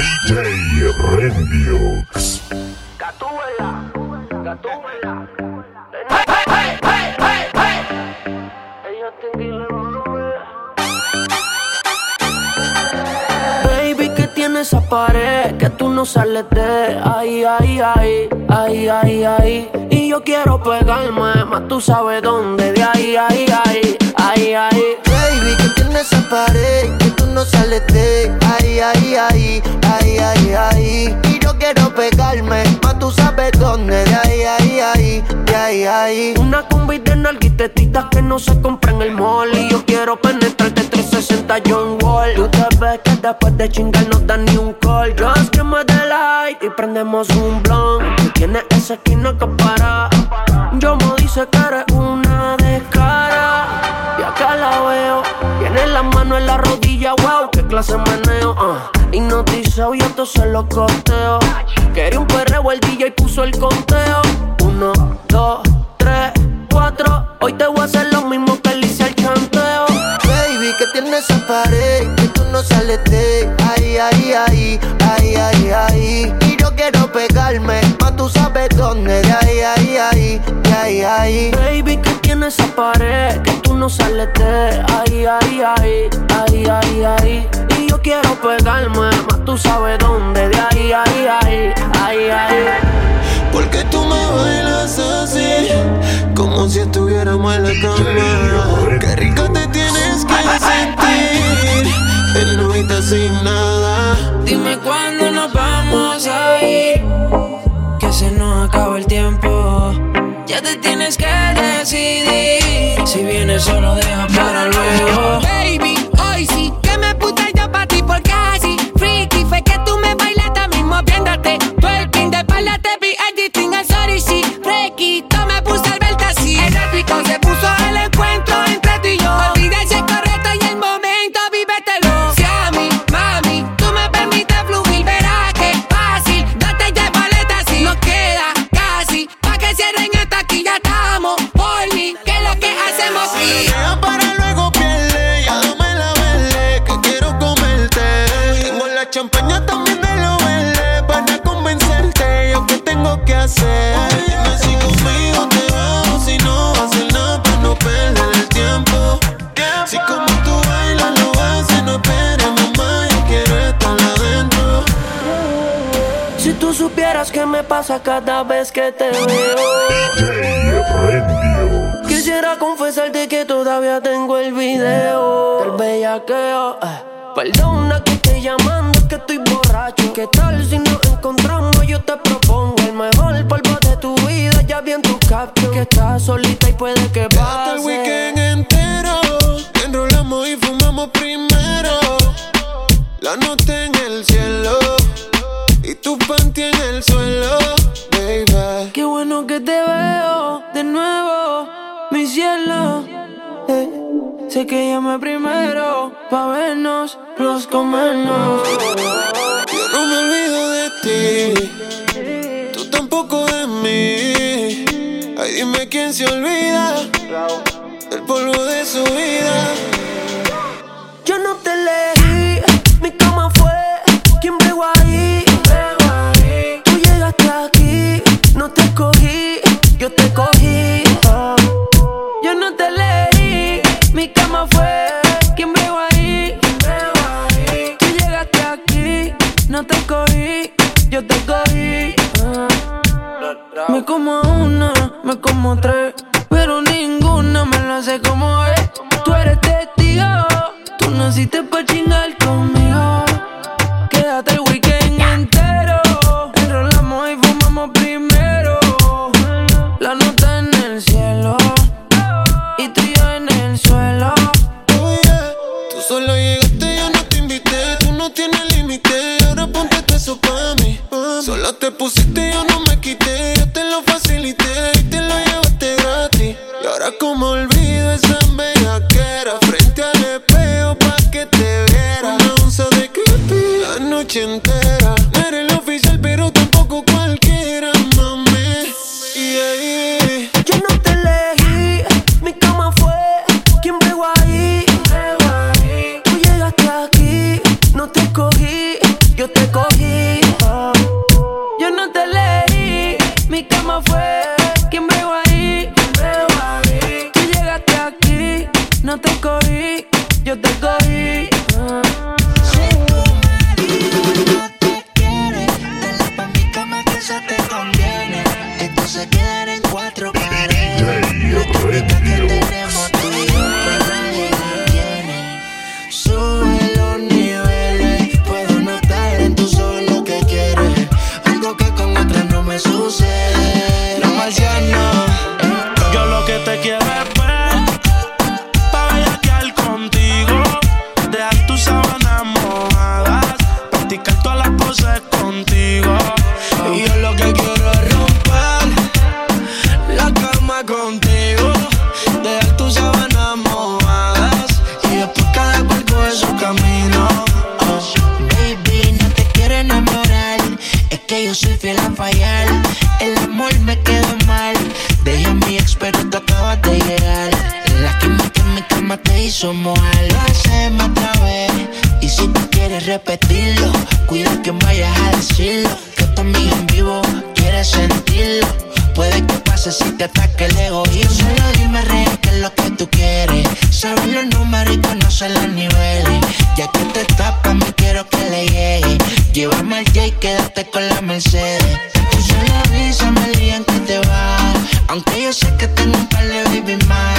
DJ Remix. Gatúbela, gatúbela. Hey, hey, hey, hey, hey. Ella te Baby, que tiene esa pared que tú no sales de ahí, ahí, ahí, ahí, ahí, ahí. Y yo quiero pegarme, más tú sabes dónde, de ahí, ahí, ahí, ahí, ahí. Baby, que tiene esa pared no sales de ahí, ahí, ahí, ahí, ahí, ahí. Y yo quiero pegarme, más tú sabes dónde, de ahí, ahí, ahí, de ahí, ahí. Una combi de nalguitetitas que no se compra en el mall. Y yo quiero penetrarte 360 John Wall. Tú te ves que después de chingar no da ni un call. Me the light y prendemos un blunt. Tienes esa esquina que para. Yo me dice que eres una descara. Y acá la veo. Tiene las manos en la rodilla, wow, qué clase meneo. Uh. Hipnotizado y entonces lo costeo. Quería un perreo, el DJ puso el conteo. Uno, dos, tres, cuatro. Hoy te voy a hacer lo mismo que le hice al chanteo. Baby, que tiene esa pared que tú no sales de ahí, ahí, ahí, ahí, ahí, ahí. Quiero pegarme, más tú sabes dónde, de ahí, ahí, ahí, de ahí, ahí. Baby, que tiene esa pared que tú no sales de ahí, ahí, ahí, ahí, ahí, ahí. Y yo quiero pegarme, más tú sabes dónde, de ahí, ahí, ahí, ahí, ahí. Porque tú me bailas así, como si estuviéramos en la cama. Qué rico te tienes que sentir, en novita sin nada. Dime cuándo nos vamos a ir, que se nos acaba el tiempo. Ya te tienes que decidir, si vienes solo deja para luego. Baby, pasa cada vez que te veo. Quisiera confesarte que todavía tengo el video del bellaqueo. eh. Perdona que esté llamando, es que estoy borracho. ¿Qué tal si nos encontramos? Yo te propongo el mejor polvo de tu vida. Ya vi en tu caption que estás solita y puede que Hasta el pase. weekend entero, enrolamos y fumamos primero. La nota en el cielo y tu panty en el suelo, baby. Qué bueno que te veo de nuevo, mi cielo. Eh, sé que llamé primero pa' vernos, los comernos. Yo no me olvido de ti, tú tampoco de mí. Ay, dime quién se olvida del polvo de su vida. Lo hace como es. Tú eres testigo, tú naciste noche entera. se queden en cuatro paredes. Que tenemos Llévame al J, quédate con la Mercedes. Tú solo avísame el día en que te vas. Aunque yo sé que tengo un par de baby más.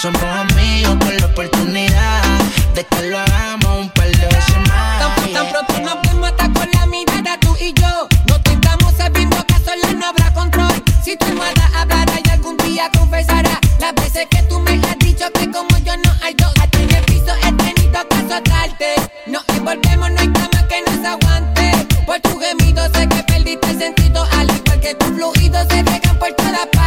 Somos amigos con la oportunidad de que lo hagamos un par de veces más. Tan, tan pronto nos vemos hasta con la mirada tú y yo. No te estamos sabiendo que solo no habrá control. Si tu hermana hablará y algún día confesará las veces que tú me has dicho que como yo no hay dos. A ti en el piso he tenido que azotarte. Nos envolvemos, no hay que nos aguante. Por tu gemido sé que perdiste el sentido. Al igual que tus fluidos se regan por toda parte.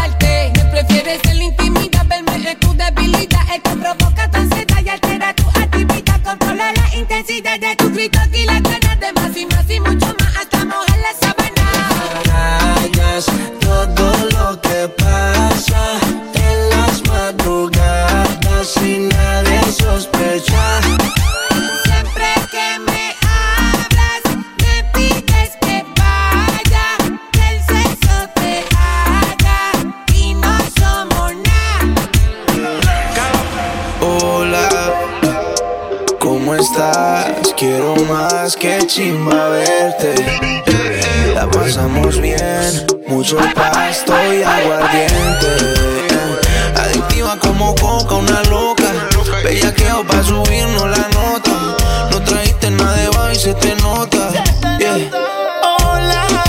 ¿Cómo estás? Quiero más que chimba verte. La pasamos bien, mucho pasto y aguardiente. Adictiva como coca, una loca. Bellaqueo pa' subirnos la nota. No trajiste nada de baile se te nota. Yeah. Hola,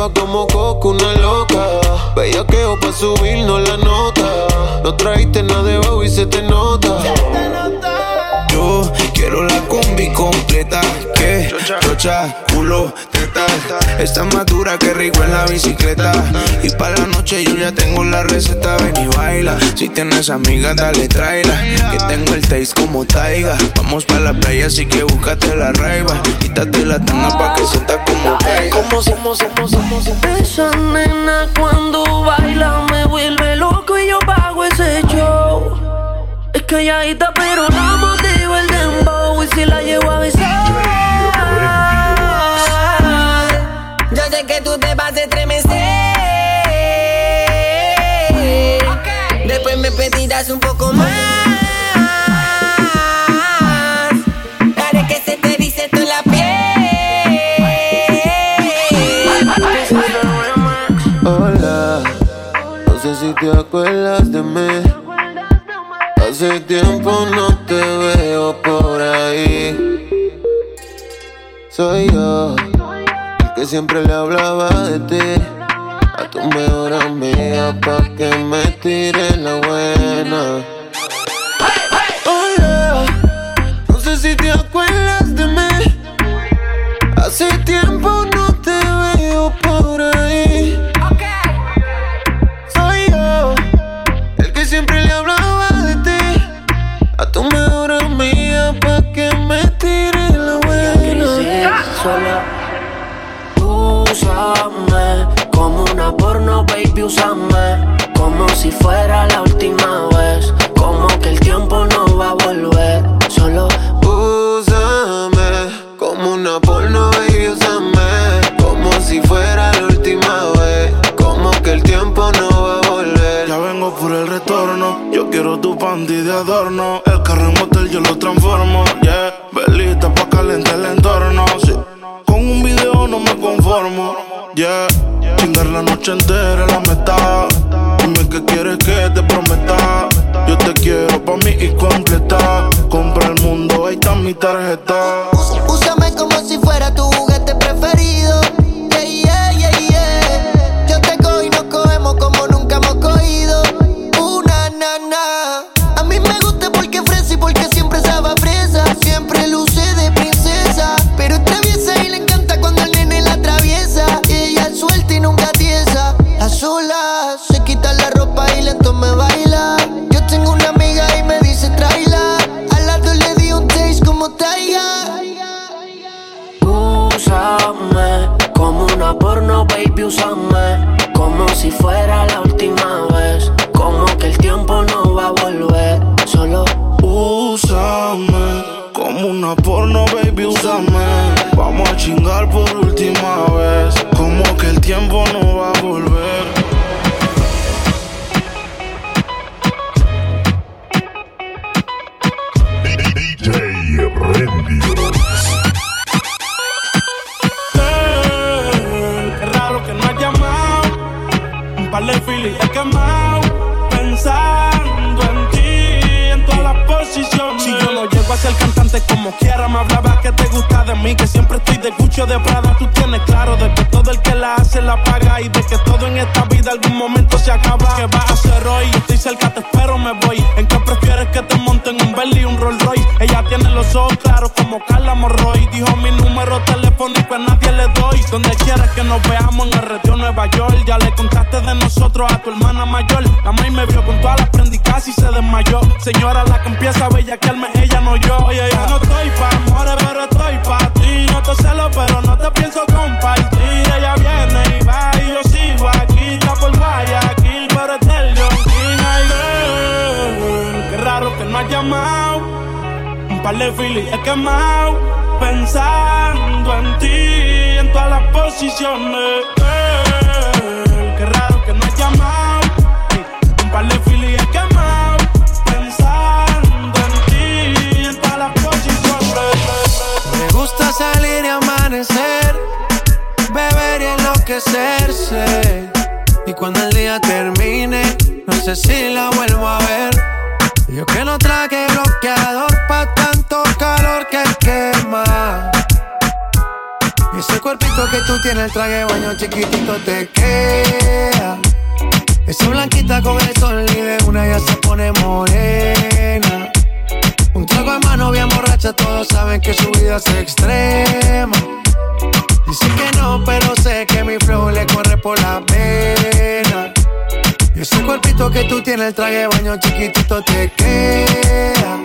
Adictiva como coco, una loca. Bellaqueo pa' subirnos la nota. No trajiste nada de bajo y se te nota. Yo quiero la combi completa. Que chocha, culo. Está más dura que rico en la bicicleta. Y para la noche yo ya tengo la receta. Ven y baila. Si tienes amigas, dale tráela. Que tengo el taste como taiga. Vamos para la playa, así que búscate la raiva. Quítate la tanga pa' que sienta como caiga. Como somos, somos, somos. Esa nena cuando baila me vuelve loco y yo pago ese show. Es calladita pero la motivo el dembow y si la llevo un poco más. Que se te dice la piel. Hola, no sé si te acuerdas de mí. Hace tiempo no te veo por ahí. Soy yo, el que siempre le hablaba de ti. Tu mejor amiga pa' que me tire la buena. Baby, úsame como si fuera la última vez. Como que el tiempo no va a volver. Solo Úsame como una porno, baby, úsame Como si fuera la última vez Como que el tiempo no va a volver Ya vengo por el retorno. Yo quiero tu panty de adorno. El carro en motel yo lo transformo. Yeah, velita pa' calentar el entorno. Sí. Con un video no me conformo. La noche entera la meta. Dime que quieres que te prometa. Yo te quiero pa' mí y completa. Compra el mundo, ahí está mi tarjeta. Úsame como si fuera tu baby, úsame. Como si fuera la última vez. Como que el tiempo no va a volver. Solo úsame. Como una porno, baby, úsame. Vamos a chingar por última vez. Como que el tiempo no va a volver. Quemado pensando en ti, en todas las posiciones. Si yo no llego a ser cantante como quiera, me hablaba que te gusta de mí, que siempre estoy de cucho de Prada. Tú tienes claro de que todo el que la hace la paga y de que todo en esta vida algún momento se acaba. ¿Qué vas a hacer hoy? Estoy cerca, te espero, me voy. ¿En qué prefieres que te monten un Bentley y un Rolls Royce? Ella tiene los ojos claros como Carla Morroy. Dijo mi número telefónico a nadie le doy. Donde quieras que nos veamos en el retiro Nueva York. Ya le contaste de nosotros a tu hermana mayor. La maíz me vio con todas las prendicas y se desmayó. Señora, la que empieza a bellaquearme, ella no yo. Oye, ya no estoy pa' amores, pero estoy pa' De filis he quemado. Pensando en ti, en todas las posiciones. Girl, qué raro que no has llamado. Un par de filis he quemado. Pensando en ti, en todas las posiciones. Me gusta salir y amanecer, beber y enloquecerse. Y cuando el día termine, no sé si la vuelvo a ver. Yo que no traje bloqueador pa' tanto calor que quema. Y ese cuerpito que tú tienes, el traje de baño chiquitito te queda. Esa blanquita con el sol y de una ya se pone morena. Un trago en mano bien borracha, todos saben que su vida es extrema. Dice que no, pero sé que mi flow le corre por la pena. Y ese cuerpito que tú tienes, el traje de baño chiquitito te queda.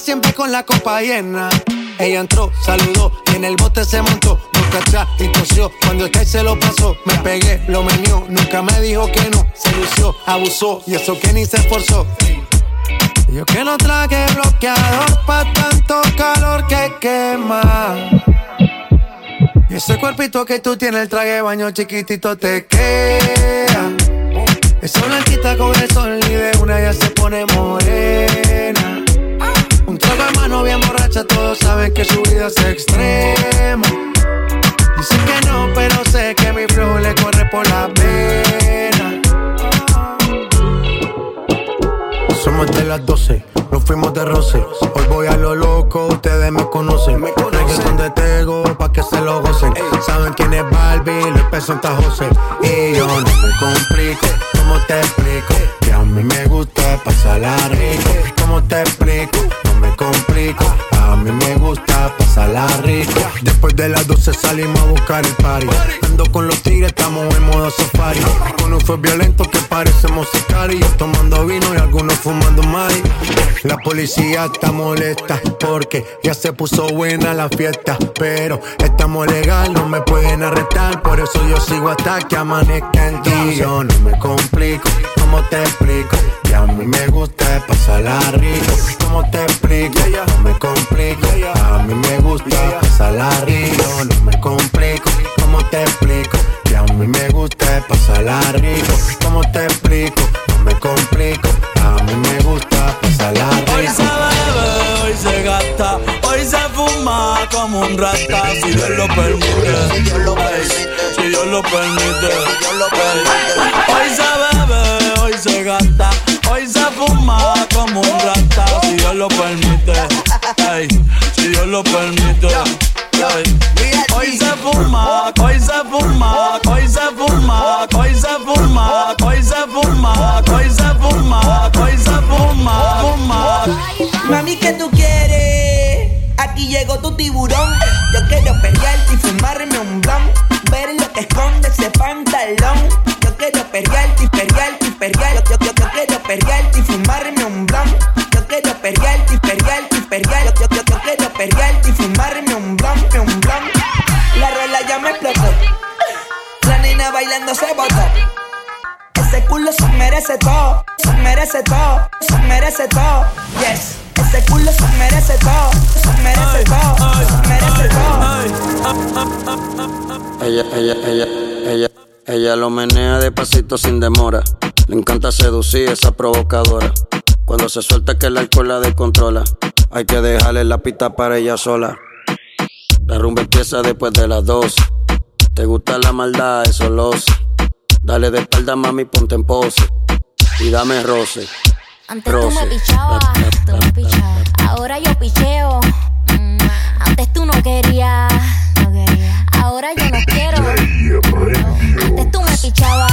Siempre con la copa llena. Ella entró, saludó en el bote se montó. Nunca atrás y tosió. Cuando el se lo pasó, me pegué, lo menió. Nunca me dijo que no. Se lució, abusó y eso que ni se esforzó. Yo que no traje bloqueador pa' tanto calor que quema. Y ese cuerpito que tú tienes, el traje baño chiquitito te queda. Esa blanquita con el sol y de una ya se pone morena. Un trago de mano bien borracha, todos saben que su vida es extrema. Dicen que no, pero sé que mi flow le corre por la pena. Somos de las 12, nos fuimos de roce. Hoy voy a lo loco, ustedes me conocen. Me conocen de Tego, pa' que se lo gocen. Saben quién es Barbie, peso Santa José. Y yo no me complico, ¿cómo te explico? Que a mí me gusta pasarla rico. ¿Cómo te explico? No me complico. A mí me gusta pasarla rico. Después de las 12 salimos a buscar el party. Ando con los tigres, estamos en modo safari. Con un fue violento que parecemos sicarios. Tomando vino y algunos fumando mari. La policía está molesta porque ya se puso buena la fiesta. Pero estamos legal, no me pueden arrestar. Por eso yo sigo hasta que amanezca en ti. Yo no me complico, ¿cómo te explico? Que a mí me gusta pasarla rico. ¿Cómo te explico? No me complico. A mí me gusta pasarla rico. No me complico. ¿Cómo te explico? Que a mí me gusta pasarla rico. ¿Cómo te explico? No me complico. A mí me gusta pasarla Hoy se rico. bebe, hoy se gasta, hoy se fuma como un rata, si Dios lo permite. Si Dios lo permite. Ey, Hoy se bebe, perrearte y perrearte. Yo, yo, yo quiero perrearte y fumarme un blunt, un blunt. La rola ya me explotó. La nena bailando se botó. Ese culo se merece todo, se merece todo, se merece todo. Yes. Ese culo se merece todo, se merece todo, se merece todo. Ella, ella, ella, ella, ella lo menea despacito sin demora. Le encanta seducir esa provocadora. Cuando se suelta que el alcohol la descontrola. Hay que dejarle la pista para ella sola. La rumba empieza después de las dos. Te gusta la maldad, eso lo sé. Dale de espalda, mami, ponte en pose. Y dame roce. Antes tú me pichabas, tú me pichabas. Ahora yo picheo. Mm, Antes tú no querías. Ahora yo no quiero. Antes tú me pichabas.